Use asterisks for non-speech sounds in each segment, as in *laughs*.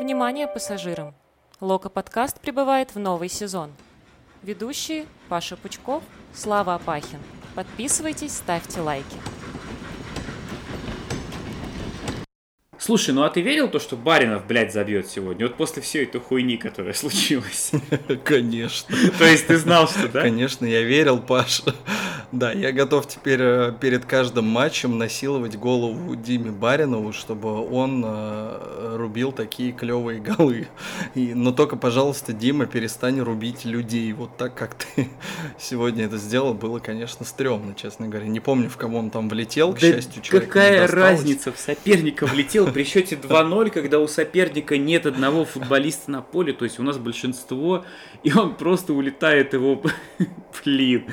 Внимание пассажирам! Лока-подкаст прибывает в новый сезон. Ведущие Паша Пучков, Слава Апахин. Подписывайтесь, ставьте лайки. Слушай, ну а ты верил то, что Баринов, блядь, забьет сегодня? Вот после всей этой хуйни, которая *laughs* случилась. *laughs* Конечно. То есть ты знал, что, да? Конечно, я верил, Паша. *laughs* Да, я готов теперь э, перед каждым матчем насиловать голову Диме Баринову, чтобы он э, рубил такие клевые голы. И, но только, пожалуйста, Дима, перестань рубить людей. Вот так, как ты сегодня это сделал, было, конечно, стрёмно, честно говоря. Не помню, в кого он там влетел, к Да счастью, человеку не какая разница, в соперника влетел при счете 2-0, когда у соперника нет одного футболиста на поле, то есть у нас большинство, и он просто улетает его, *laughs* блин,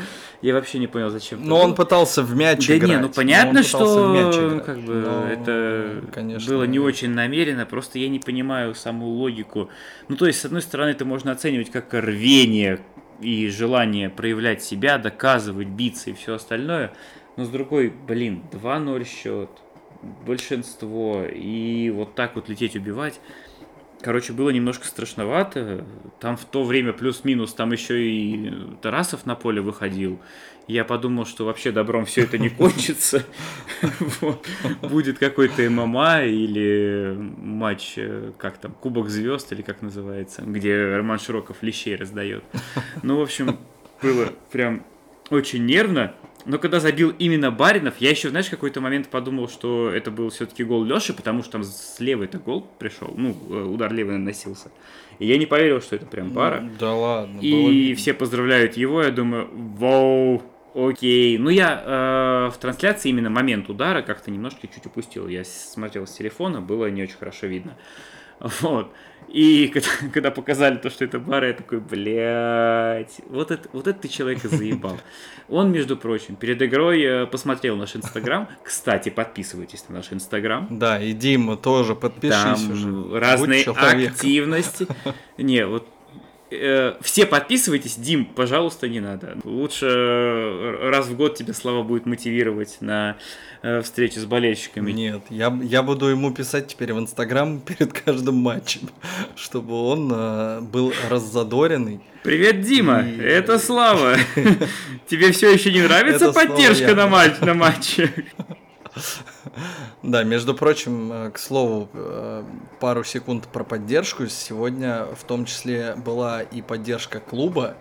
я вообще не понял, зачем. Но он пытался в мяч Да играть. не, ну но понятно, что как бы Но, это конечно, было не очень намеренно, просто я не понимаю саму логику. Ну то есть, с одной стороны, это можно оценивать как рвение и желание проявлять себя, доказывать, биться и все остальное, но с другой, блин, 2-0 счет, большинство, и вот так вот лететь убивать. Короче, было немножко страшновато. Там в то время плюс-минус, там еще и Тарасов на поле выходил. Я подумал, что вообще добром все это не кончится. Будет какой-то ММА или матч, э, как там, Кубок звезд или как называется, где Роман Широков лещей раздает. Ну, в общем, было прям очень нервно. Но когда забил именно Баринов, я еще, знаешь, какой-то момент подумал, что это был все-таки гол Леши, потому что там слева это гол пришел, ну, э, удар левый наносился. И я не поверил, что это прям пара. Ну, Да ладно. было И видно. все поздравляют его, я думаю, вау, окей. Ну, я э, в трансляции именно момент удара как-то немножко чуть упустил. Я смотрел с телефона, было не очень хорошо видно. Вот. И когда, *laughs* когда показали то, что это Бара, я такой, блядь, вот это, вот это ты человека заебал. *laughs* Он, между прочим, перед игрой э, посмотрел наш Инстаграм. Кстати, подписывайтесь на наш Инстаграм. Да, и Дима тоже подпишись Там уже. Разные активности. *laughs* Не, вот э, все подписывайтесь, Дим, пожалуйста, не надо. Лучше э, раз в год тебя Слава будет мотивировать на э, встречу с болельщиками. Нет, я, я буду ему писать теперь в Инстаграм *laughs* перед каждым матчем, чтобы он э, был раззадоренный. Привет, Дима, И- это Слава. *laughs* Тебе все еще не нравится поддержка на матче? *laughs* *laughs* Да, между прочим, э, к слову, э, пару секунд про поддержку. Сегодня в том числе была и поддержка клуба,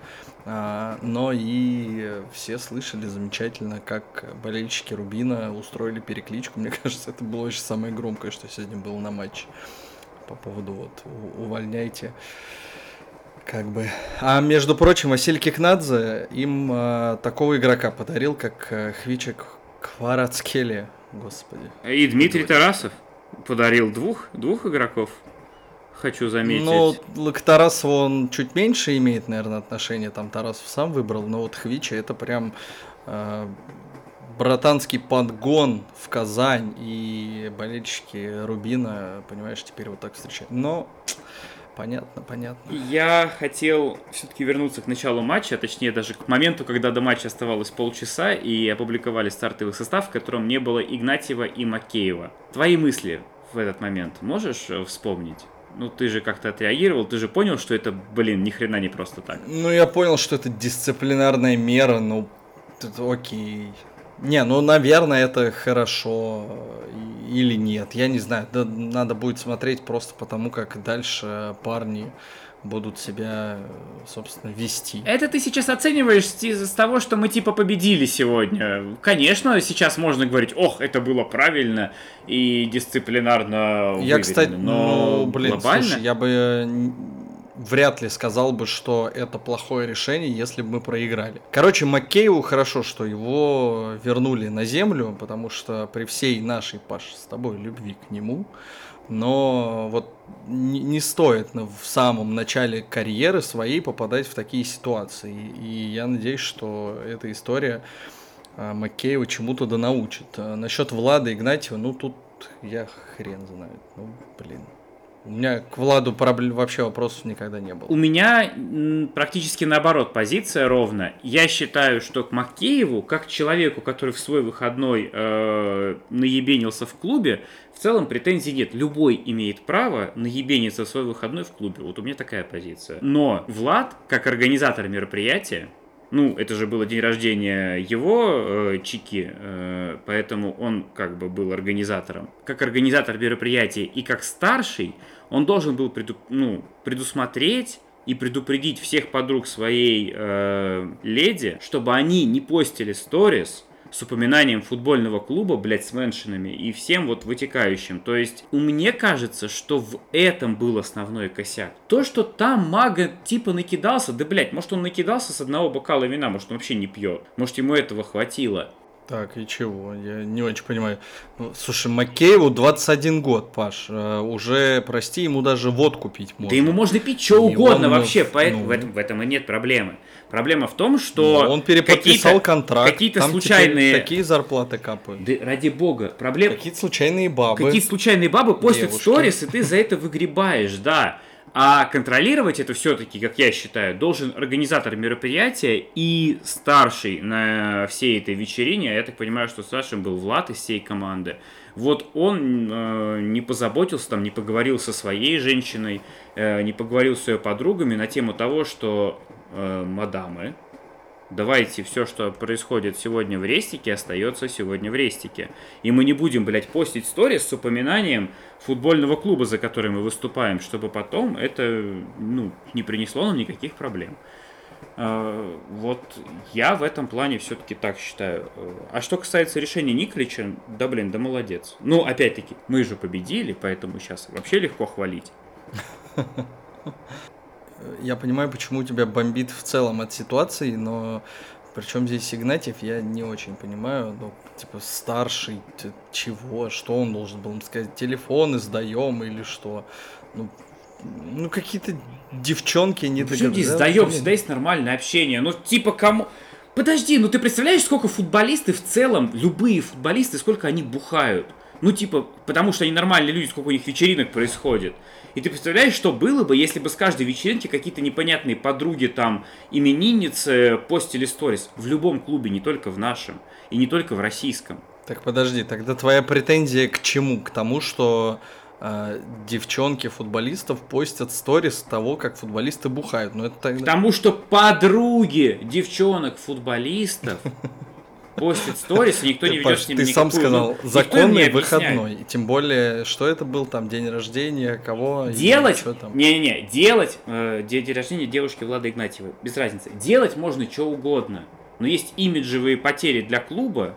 а, но и все слышали замечательно, как болельщики Рубина устроили перекличку. Мне *laughs* кажется, это было очень самое громкое, что сегодня было на матче. По поводу вот увольняйте. Как бы. А между прочим, Василий Кикнадзе им э, такого игрока подарил, как э, Хвичек Кварацкеле. Господи. И Дмитрий Тарасов подарил двух, двух игроков, хочу заметить. Ну, к Тарасову он чуть меньше имеет, наверное, отношение. Там Тарасов сам выбрал, но вот Хвича это прям э, братанский подгон в Казань. И болельщики Рубина, понимаешь, теперь вот так встречают. Но понятно, понятно. Я хотел все-таки вернуться к началу матча, точнее даже к моменту, когда до матча оставалось полчаса и опубликовали стартовый состав, в котором не было Игнатьева и Макеева. Твои мысли в этот момент можешь э, вспомнить? Ну, ты же как-то отреагировал, ты же понял, что это, блин, ни хрена не просто так. Ну, я понял, что это дисциплинарная мера, ну, это окей. Не, ну, наверное, это хорошо и- или нет, я не знаю. Да, надо будет смотреть просто потому, как дальше парни будут себя, собственно, вести. Это ты сейчас оцениваешь с того, что мы типа победили сегодня. Конечно, сейчас можно говорить, ох, это было правильно и дисциплинарно Я, кстати, выверено», но ну, блин, глобально... слушай, я бы вряд ли сказал бы, что это плохое решение, если бы мы проиграли. Короче, Маккееву хорошо, что его вернули на землю, потому что при всей нашей, Паш, с тобой любви к нему, но вот не, стоит в самом начале карьеры своей попадать в такие ситуации. И, я надеюсь, что эта история а, Маккеева чему-то да научит. А, насчет Влада Игнатьева, ну тут я хрен знает. Ну, блин. У меня к Владу проблем вообще вопросов никогда не было. У меня практически наоборот позиция ровно. Я считаю, что к Макееву, как человеку, который в свой выходной э, наебенился в клубе, в целом претензий нет. Любой имеет право наебениться в свой выходной в клубе. Вот у меня такая позиция. Но Влад, как организатор мероприятия, ну, это же было день рождения его э, Чики, э, поэтому он как бы был организатором. Как организатор мероприятия и как старший, он должен был преду, ну, предусмотреть и предупредить всех подруг своей э, леди, чтобы они не постили сторис с упоминанием футбольного клуба, блядь, с меншинами и всем вот вытекающим. То есть, мне кажется, что в этом был основной косяк. То, что там мага типа накидался, да, блядь, может он накидался с одного бокала вина, может он вообще не пьет, может ему этого хватило. Так, и чего? Я не очень понимаю. Ну, слушай, Макееву 21 год, Паш. Э, уже, прости, ему даже водку пить можно. Да ему можно пить что угодно он, вообще, поэтому ну, в, этом, в этом и нет проблемы. Проблема в том, что... Ну, он переподписал контракт. Какие-то случайные... Такие зарплаты капают. Да ради бога. Проблема... Какие-то случайные бабы. Какие-то случайные бабы постят сторис, и ты за это выгребаешь, да. А контролировать это все-таки, как я считаю, должен организатор мероприятия и старший на всей этой вечерине. Я так понимаю, что старшим был Влад из всей команды. Вот он э, не позаботился, там, не поговорил со своей женщиной, э, не поговорил с ее подругами на тему того, что э, мадамы, давайте все, что происходит сегодня в рестике, остается сегодня в рестике. И мы не будем, блядь, постить сторис с упоминанием футбольного клуба, за который мы выступаем, чтобы потом это, ну, не принесло нам никаких проблем. А, вот я в этом плане все-таки так считаю. А что касается решения Николича, да блин, да молодец. Ну, опять-таки, мы же победили, поэтому сейчас вообще легко хвалить. *laughs* я понимаю, почему тебя бомбит в целом от ситуации, но причем здесь Игнатьев, я не очень понимаю, ну, типа, старший, чего, что он должен был им сказать, телефоны сдаем или что, ну, ну какие-то девчонки не Почему здесь сдаем, всегда есть нормальное общение, ну, типа, кому... Подожди, ну ты представляешь, сколько футболисты в целом, любые футболисты, сколько они бухают? Ну, типа, потому что они нормальные люди, сколько у них вечеринок происходит. И ты представляешь, что было бы, если бы с каждой вечеринки какие-то непонятные подруги, там, именинницы постили сторис в любом клубе, не только в нашем, и не только в российском. Так подожди, тогда твоя претензия к чему? К тому, что э, девчонки футболистов постят сторис того, как футболисты бухают. Но это тогда... К тому, что подруги девчонок футболистов *laughs* постит сторис, и никто не ведет с ним Ты сам сказал, ну, законный выходной. И тем более, что это был там день рождения, кого? Делать? Не-не-не, делать э, день рождения девушки Влада Игнатьевой, без разницы. Делать можно что угодно. Но есть имиджевые потери для клуба,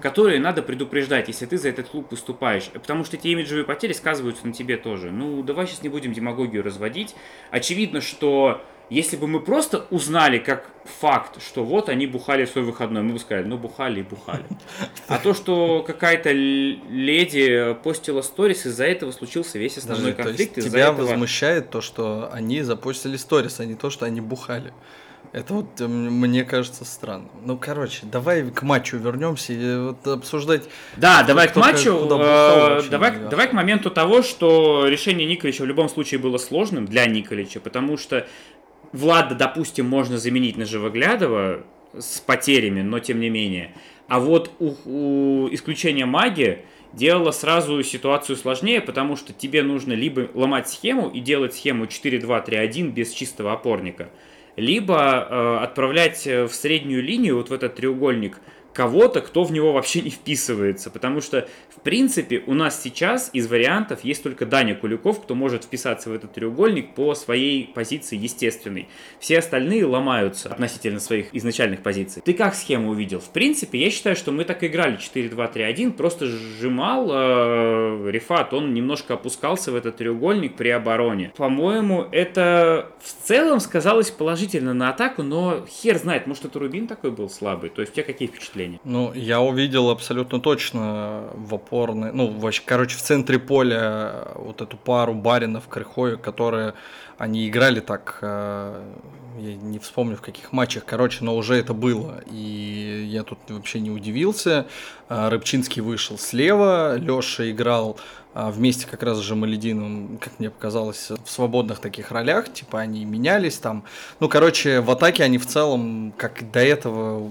которые надо предупреждать, если ты за этот клуб выступаешь. Потому что эти имиджевые потери сказываются на тебе тоже. Ну, давай сейчас не будем демагогию разводить. Очевидно, что если бы мы просто узнали как факт, что вот они бухали в свой выходной, мы бы сказали, ну бухали и бухали. А то, что какая-то леди постила сторис, из-за этого случился весь основной Даже, конфликт. То есть тебя этого... возмущает то, что они запостили сторис, а не то, что они бухали. Это вот э, мне кажется странным. Ну, короче, давай к матчу вернемся и вот обсуждать. Да, кто, давай к матчу. Бухал, э, давай, давай к моменту того, что решение Николича в любом случае было сложным для Николича, потому что Влада, допустим, можно заменить на Живоглядова с потерями, но тем не менее. А вот у, у исключения маги делало сразу ситуацию сложнее, потому что тебе нужно либо ломать схему и делать схему 4-2-3-1 без чистого опорника, либо э, отправлять в среднюю линию, вот в этот треугольник, кого-то, кто в него вообще не вписывается. Потому что, в принципе, у нас сейчас из вариантов есть только Даня Куликов, кто может вписаться в этот треугольник по своей позиции естественной. Все остальные ломаются относительно своих изначальных позиций. Ты как схему увидел? В принципе, я считаю, что мы так играли 4-2-3-1, просто сжимал э, Рифат, он немножко опускался в этот треугольник при обороне. По-моему, это в целом сказалось положительно на атаку, но хер знает, может это Рубин такой был слабый. То есть у тебя какие впечатления? Зрения. Ну, я увидел абсолютно точно в опорной, ну, вообще, короче, в центре поля вот эту пару Баринов, Крыхою, которые, они играли так, э, я не вспомню в каких матчах, короче, но уже это было. И я тут вообще не удивился. А, Рыбчинский вышел слева, Леша играл а, вместе как раз с Жамаледином, как мне показалось, в свободных таких ролях, типа они менялись там. Ну, короче, в атаке они в целом, как до этого,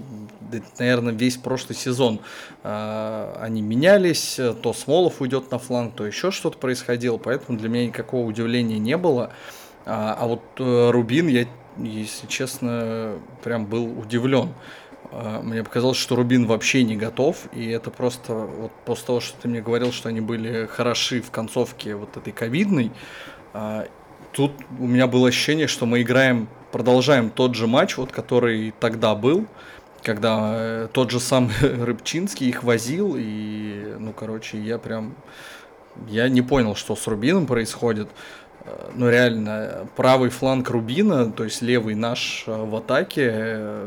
наверное, весь прошлый сезон, а, они менялись, то Смолов уйдет на фланг, то еще что-то происходило, поэтому для меня никакого удивления не было. А, вот э, Рубин, я, если честно, прям был удивлен. А, мне показалось, что Рубин вообще не готов, и это просто вот после того, что ты мне говорил, что они были хороши в концовке вот этой ковидной, а, тут у меня было ощущение, что мы играем, продолжаем тот же матч, вот который тогда был, когда э, тот же сам *laughs* Рыбчинский их возил, и, ну, короче, я прям, я не понял, что с Рубином происходит. Э, ну, реально, правый фланг Рубина, то есть левый наш э, в атаке,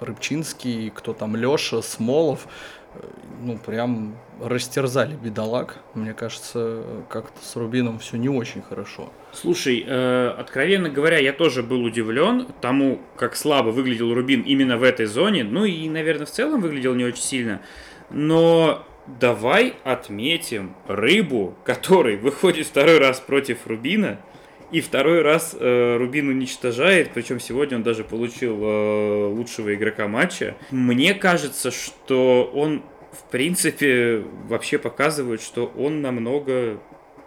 Рыбчинский, кто там, Леша, Смолов, э, ну, прям растерзали бедолаг. Мне кажется, как-то с Рубином все не очень хорошо. Слушай, э, откровенно говоря, я тоже был удивлен тому, как слабо выглядел Рубин именно в этой зоне. Ну и, наверное, в целом выглядел не очень сильно. Но давай отметим рыбу, который выходит второй раз против Рубина – и второй раз э, Рубин уничтожает, причем сегодня он даже получил э, лучшего игрока матча. Мне кажется, что он, в принципе, вообще показывает, что он намного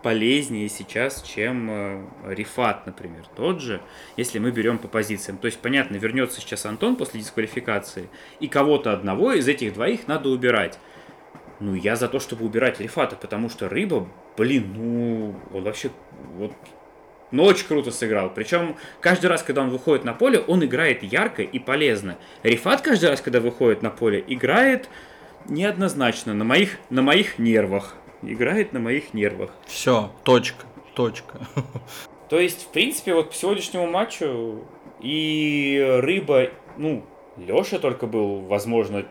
полезнее сейчас, чем э, Рифат, например, тот же, если мы берем по позициям. То есть, понятно, вернется сейчас Антон после дисквалификации, и кого-то одного из этих двоих надо убирать. Ну, я за то, чтобы убирать Рифата, потому что Рыба, блин, ну, он вообще, вот но очень круто сыграл. Причем каждый раз, когда он выходит на поле, он играет ярко и полезно. Рифат каждый раз, когда выходит на поле, играет неоднозначно, на моих, на моих нервах. Играет на моих нервах. Все, точка, точка. То есть, в принципе, вот к сегодняшнему матчу и Рыба, ну, Леша только был, возможно,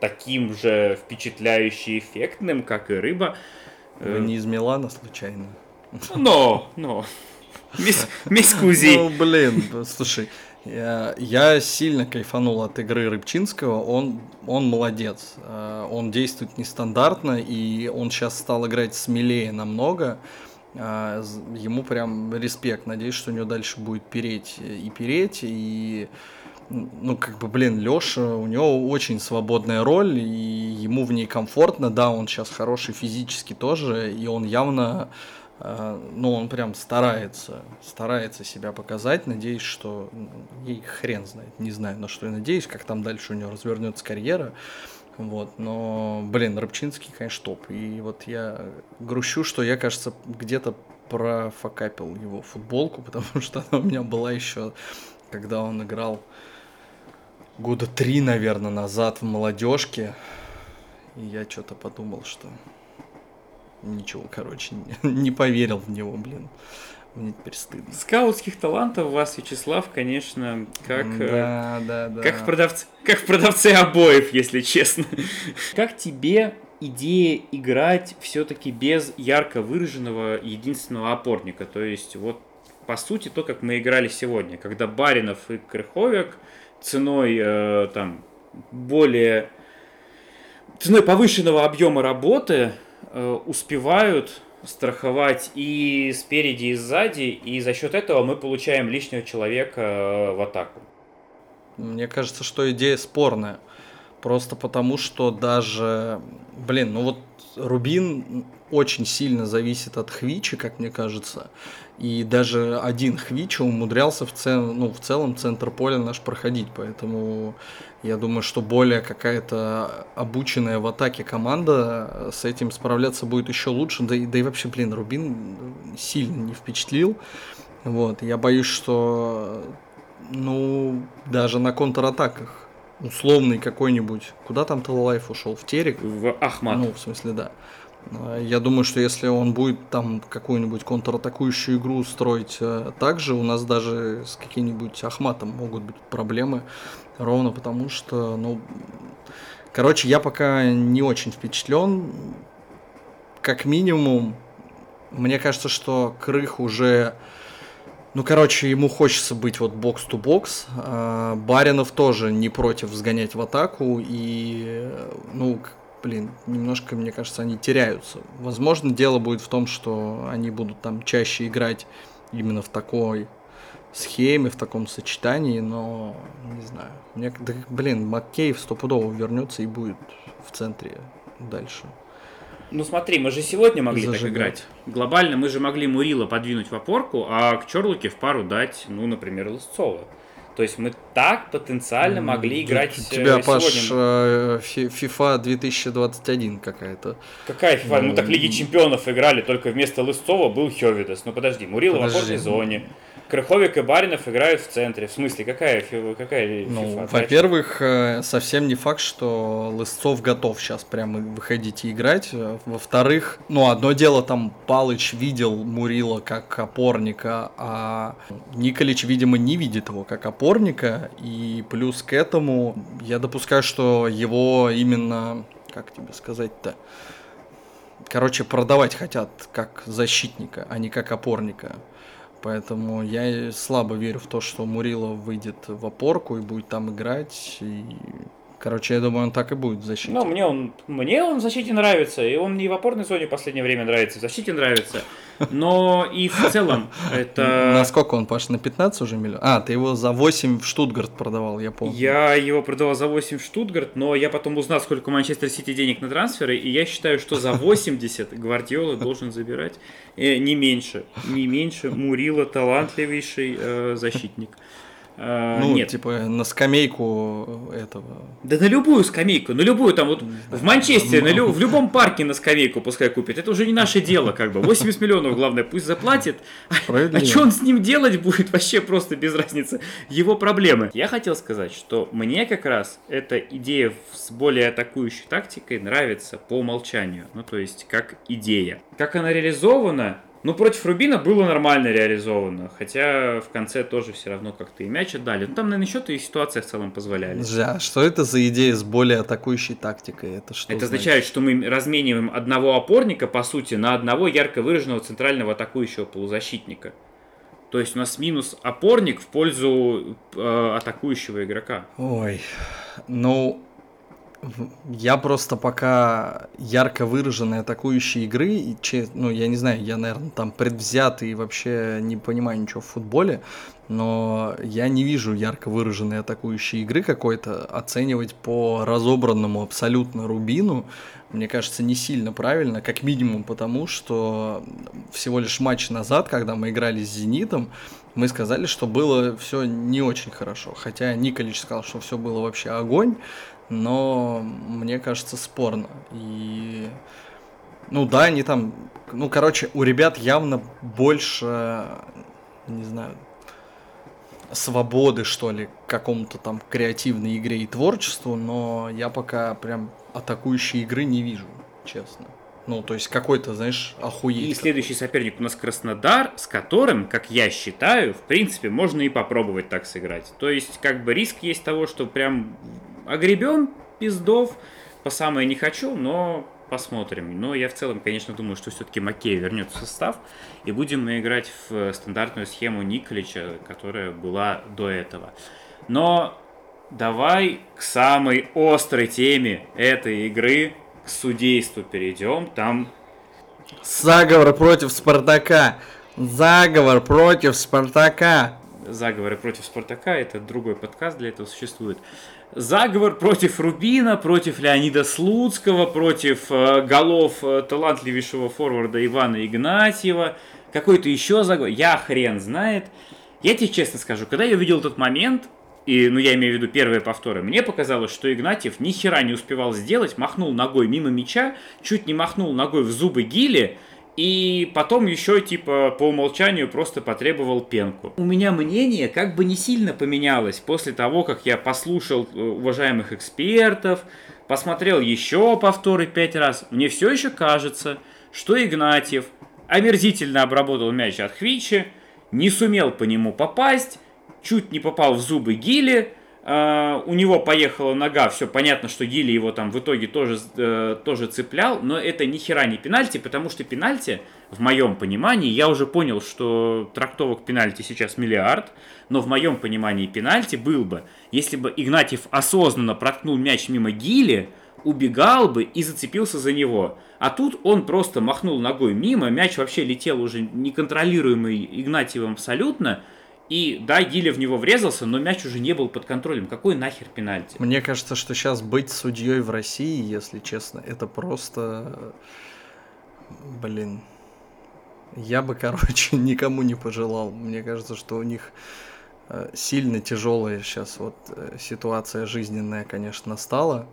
таким же впечатляюще эффектным, как и Рыба. Вы не из Милана случайно? Но, но. Мисс Кузи. Ну, блин, слушай, я, я сильно кайфанул от игры Рыбчинского, он, он молодец, э, он действует нестандартно, и он сейчас стал играть смелее намного, э, ему прям респект, надеюсь, что у него дальше будет переть и переть, и ну, как бы, блин, Лёша, у него очень свободная роль, и ему в ней комфортно, да, он сейчас хороший физически тоже, и он явно а, ну, он прям старается, старается себя показать, надеюсь, что ей хрен знает, не знаю, на что я надеюсь, как там дальше у него развернется карьера, вот, но, блин, Рыбчинский, конечно, топ, и вот я грущу, что я, кажется, где-то профокапил его футболку, *laughs* потому что она у меня была еще, когда он играл года три, наверное, назад в молодежке, и я что-то подумал, что ничего, короче, не, *laughs* не поверил в него, блин. Мне теперь стыдно. Скаутских талантов у вас, Вячеслав, конечно, как, э, да, да, да. как, в продавце, как в продавце обоев, если честно. *laughs* Как тебе идея играть все-таки без ярко выраженного единственного опорника? То есть, вот, по сути, то, как мы играли сегодня, когда Баринов и Крыховик ценой, э, там, более... ценой повышенного объема работы Э, успевают страховать и спереди, и сзади, и за счет этого мы получаем лишнего человека э, в атаку. Мне кажется, что идея спорная. Просто потому, что даже, блин, ну вот Рубин очень сильно зависит от Хвичи, как мне кажется. И даже один Хвича умудрялся в, цел, ну, в целом центр поля наш проходить. Поэтому я думаю, что более какая-то обученная в атаке команда с этим справляться будет еще лучше. Да и, да и вообще, блин, Рубин сильно не впечатлил. Вот. Я боюсь, что ну, даже на контратаках условный какой-нибудь. Куда там Талалайф ушел? В Терек? В Ахмат. Ну, в смысле, да. Я думаю, что если он будет там какую-нибудь контратакующую игру строить э, так же, у нас даже с каким-нибудь Ахматом могут быть проблемы. Ровно потому что, ну, короче, я пока не очень впечатлен. Как минимум, мне кажется, что Крых уже Ну, короче, ему хочется быть вот бокс-то-бокс. А, Баринов тоже не против сгонять в атаку. И, ну, блин, немножко, мне кажется, они теряются. Возможно, дело будет в том, что они будут там чаще играть именно в такой схеме, в таком сочетании, но не знаю. Мне, да, блин, Маккейв стопудово вернется и будет в центре дальше. Ну смотри, мы же сегодня могли Зажигать. так играть. Глобально мы же могли Мурила подвинуть в опорку, а к Чорлуке в пару дать, ну, например, Лысцова. То есть мы так потенциально могли играть У тебя, сегодня. Паш, э, FIFA 2021 какая-то. Какая FIFA? Ну так Лиги Чемпионов играли, только вместо Лысцова был Хевидес. Ну подожди, Мурила подожди. в опорной зоне. Крыховик и Баринов играют в центре. В смысле, какая, какая Ну, во-первых, э, совсем не факт, что Лысцов готов сейчас прямо выходить и играть. Во-вторых, ну, одно дело, там Палыч видел Мурила как опорника, а Николич, видимо, не видит его как опорника. И плюс к этому я допускаю, что его именно, как тебе сказать-то, короче, продавать хотят как защитника, а не как опорника. Поэтому я слабо верю в то, что Мурила выйдет в опорку и будет там играть. И Короче, я думаю, он так и будет в защите. Ну, мне он, мне он в защите нравится, и он не в опорной зоне в последнее время нравится, в защите нравится. Но и в целом *laughs* это... Насколько он, Паш, на 15 уже миллионов? А, ты его за 8 в Штутгарт продавал, я помню. Я его продавал за 8 в Штутгарт, но я потом узнал, сколько у Манчестер Сити денег на трансферы, и я считаю, что за 80 Гвардиола должен забирать э, не меньше. Не меньше. Мурила талантливейший э, защитник. А, ну, нет. типа на скамейку этого. Да на любую скамейку, на любую, там вот в Манчестере, на лю, в любом парке на скамейку пускай купит. Это уже не наше дело, как бы. 80 миллионов, главное, пусть заплатит. А что он с ним делать будет, вообще просто без разницы. Его проблемы. Я хотел сказать, что мне как раз эта идея с более атакующей тактикой нравится по умолчанию. Ну, то есть, как идея. Как она реализована, ну, против Рубина было нормально реализовано, хотя в конце тоже все равно как-то и мяч отдали. Ну, там, наверное, еще-то и ситуация в целом позволяли. Да, что это за идея с более атакующей тактикой? Это что Это значит? означает, что мы размениваем одного опорника, по сути, на одного ярко выраженного центрального атакующего полузащитника. То есть у нас минус опорник в пользу э, атакующего игрока. Ой, ну, я просто пока ярко выраженной атакующей игры, ну, я не знаю, я, наверное, там предвзятый и вообще не понимаю ничего в футболе, но я не вижу ярко выраженной атакующей игры какой-то. Оценивать по разобранному абсолютно Рубину, мне кажется, не сильно правильно, как минимум потому, что всего лишь матч назад, когда мы играли с «Зенитом», мы сказали, что было все не очень хорошо. Хотя Николич сказал, что все было вообще огонь но мне кажется спорно. И ну да, они там, ну короче, у ребят явно больше, не знаю, свободы, что ли, к какому-то там креативной игре и творчеству, но я пока прям атакующей игры не вижу, честно. Ну, то есть какой-то, знаешь, охуеть. И следующий соперник у нас Краснодар, с которым, как я считаю, в принципе, можно и попробовать так сыграть. То есть, как бы риск есть того, что прям огребем пиздов, по самое не хочу, но посмотрим. Но я в целом, конечно, думаю, что все-таки Макей вернется в состав, и будем мы играть в стандартную схему Николича, которая была до этого. Но давай к самой острой теме этой игры, к судейству перейдем. Там Заговор против Спартака. Заговор против Спартака. Заговоры против Спартака, это другой подкаст для этого существует заговор против Рубина, против Леонида Слуцкого, против э, голов э, талантливейшего форварда Ивана Игнатьева, какой-то еще заговор, я хрен знает. Я тебе честно скажу, когда я увидел этот момент, и, ну, я имею в виду первые повторы, мне показалось, что Игнатьев ни хера не успевал сделать, махнул ногой мимо мяча, чуть не махнул ногой в зубы Гили, и потом еще, типа, по умолчанию просто потребовал пенку. У меня мнение как бы не сильно поменялось после того, как я послушал э, уважаемых экспертов, посмотрел еще повторы пять раз. Мне все еще кажется, что Игнатьев омерзительно обработал мяч от Хвичи, не сумел по нему попасть, чуть не попал в зубы Гили, Uh, у него поехала нога, все понятно, что Гили его там в итоге тоже, uh, тоже цеплял, но это ни хера не пенальти, потому что пенальти, в моем понимании, я уже понял, что трактовок пенальти сейчас миллиард, но в моем понимании пенальти был бы, если бы Игнатьев осознанно проткнул мяч мимо Гили, убегал бы и зацепился за него. А тут он просто махнул ногой мимо, мяч вообще летел уже неконтролируемый Игнатьевым абсолютно, и да, Гиля в него врезался, но мяч уже не был под контролем. Какой нахер пенальти? Мне кажется, что сейчас быть судьей в России, если честно, это просто... Блин. Я бы, *laughs* короче, никому не пожелал. Мне кажется, что у них э, сильно тяжелая сейчас вот э, ситуация жизненная, конечно, стала.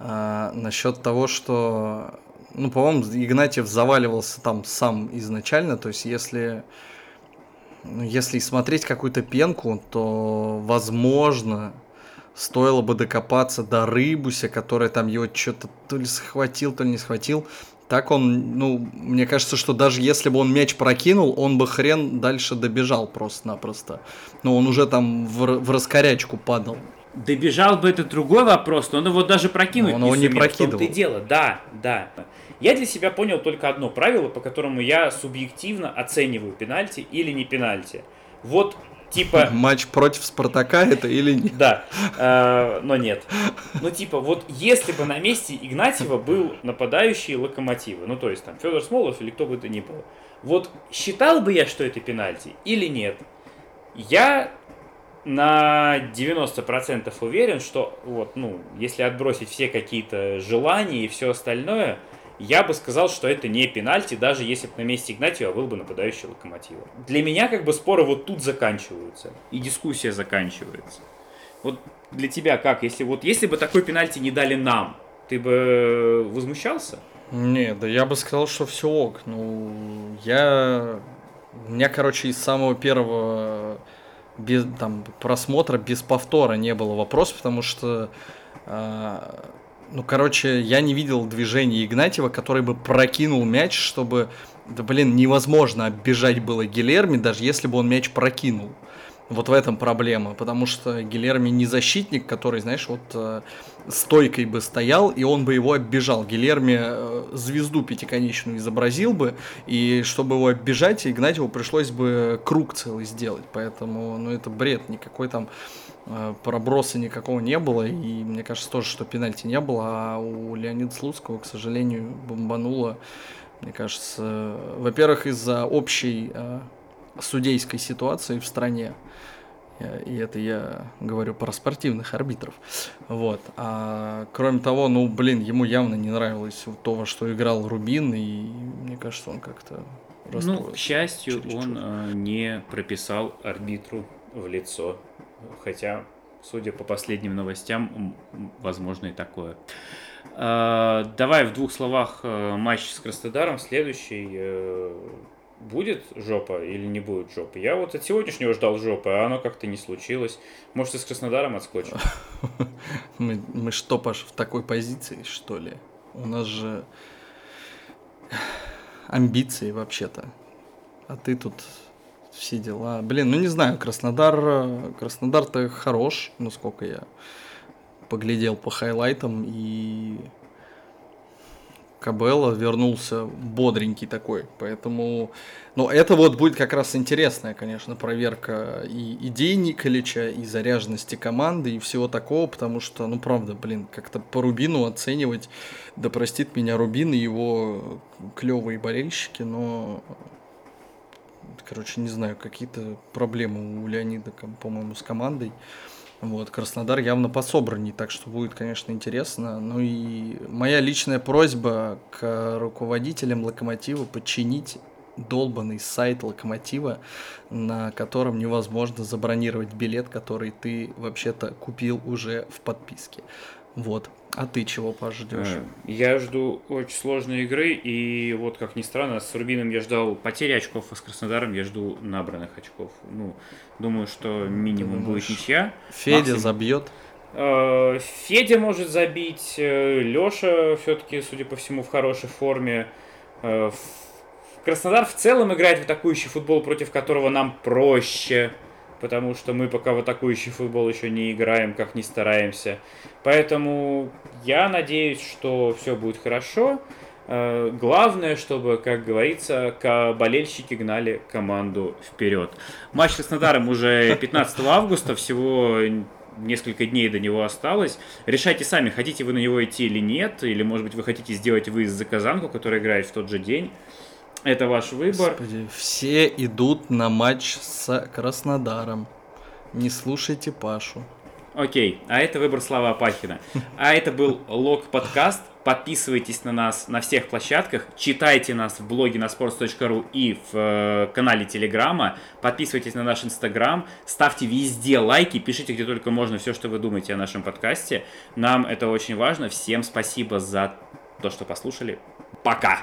А, насчет того, что, ну, по-моему, Игнатьев заваливался там сам изначально, то есть если если смотреть какую-то пенку, то, возможно, стоило бы докопаться до Рыбуся, который там его что-то то ли схватил, то ли не схватил. Так он, ну, мне кажется, что даже если бы он мяч прокинул, он бы хрен дальше добежал просто-напросто. Но он уже там в, в раскорячку падал. Добежал бы это другой вопрос, но он его даже прокинуть но он не его не прокидывал. В дело, да, да. Я для себя понял только одно правило, по которому я субъективно оцениваю пенальти или не пенальти. Вот типа... *laughs* Матч против Спартака это или нет? Да, э, но нет. Ну типа вот если бы на месте Игнатьева был нападающий Локомотива, ну то есть там Федор Смолов или кто бы то ни был, вот считал бы я, что это пенальти или нет? Я на 90% уверен, что вот, ну, если отбросить все какие-то желания и все остальное, я бы сказал, что это не пенальти, даже если бы на месте Игнатьева был бы нападающий Локомотива. Для меня как бы споры вот тут заканчиваются, и дискуссия заканчивается. Вот для тебя как, если вот если бы такой пенальти не дали нам, ты бы возмущался? Не, да я бы сказал, что все ок. Ну, я... У меня, короче, из самого первого без, там, просмотра без повтора не было вопроса, потому что э, ну, короче, я не видел движения Игнатьева, который бы прокинул мяч, чтобы... Да, блин, невозможно оббежать было Гилерми, даже если бы он мяч прокинул. Вот в этом проблема, потому что Гилерми не защитник, который, знаешь, вот э, стойкой бы стоял, и он бы его оббежал. Гилерми э, звезду пятиконечную изобразил бы, и чтобы его оббежать, Игнатьеву пришлось бы круг целый сделать. Поэтому, ну, это бред, никакой там проброса никакого не было, и мне кажется тоже, что пенальти не было, а у Леонида Слуцкого, к сожалению, бомбануло, мне кажется, во-первых, из-за общей э, судейской ситуации в стране, э, и это я говорю про спортивных арбитров. Вот. А кроме того, ну, блин, ему явно не нравилось то, во что играл Рубин, и мне кажется, он как-то Ну, к счастью, он э, не прописал арбитру в лицо хотя, судя по последним новостям, возможно и такое. А, давай в двух словах э, матч с Краснодаром. Следующий э, будет жопа или не будет жопы? Я вот от сегодняшнего ждал жопы, а оно как-то не случилось. Может, и с Краснодаром отскочим? *laughs* Мы, мы что, Паш, в такой позиции, что ли? У нас же *sighs* амбиции вообще-то. А ты тут все дела. Блин, ну не знаю, Краснодар, Краснодар-то хорош, насколько я поглядел по хайлайтам, и Кабелла вернулся бодренький такой, поэтому... Ну, это вот будет как раз интересная, конечно, проверка и идей Николича, и заряженности команды, и всего такого, потому что, ну, правда, блин, как-то по Рубину оценивать, да простит меня Рубин и его клевые болельщики, но короче, не знаю, какие-то проблемы у Леонида, по-моему, с командой. Вот, Краснодар явно пособранней, так что будет, конечно, интересно. Ну и моя личная просьба к руководителям Локомотива подчинить долбанный сайт Локомотива, на котором невозможно забронировать билет, который ты вообще-то купил уже в подписке. Вот. А ты чего пождешь? Э, я жду очень сложной игры, и вот, как ни странно, с Рубином я ждал потери очков, а с Краснодаром я жду набранных очков. Ну, думаю, что минимум будет ничья. Федя Максимум... забьет. Э, Федя может забить, э, Леша все-таки, судя по всему, в хорошей форме. Краснодар в целом играет в атакующий футбол, против которого нам проще потому что мы пока в атакующий футбол еще не играем, как не стараемся. Поэтому я надеюсь, что все будет хорошо. Э, главное, чтобы, как говорится, болельщики гнали команду вперед. Матч с Краснодаром уже 15 августа, всего несколько дней до него осталось. Решайте сами, хотите вы на него идти или нет, или, может быть, вы хотите сделать выезд за Казанку, которая играет в тот же день. Это ваш выбор. Господи, все идут на матч с Краснодаром. Не слушайте Пашу. Окей, а это выбор Слава Апахина. А это был Лог подкаст. Подписывайтесь на нас на всех площадках, читайте нас в блоге на sports.ru и в э, канале Телеграма, подписывайтесь на наш Инстаграм, ставьте везде лайки, пишите где только можно все, что вы думаете о нашем подкасте. Нам это очень важно. Всем спасибо за то, что послушали. Пока!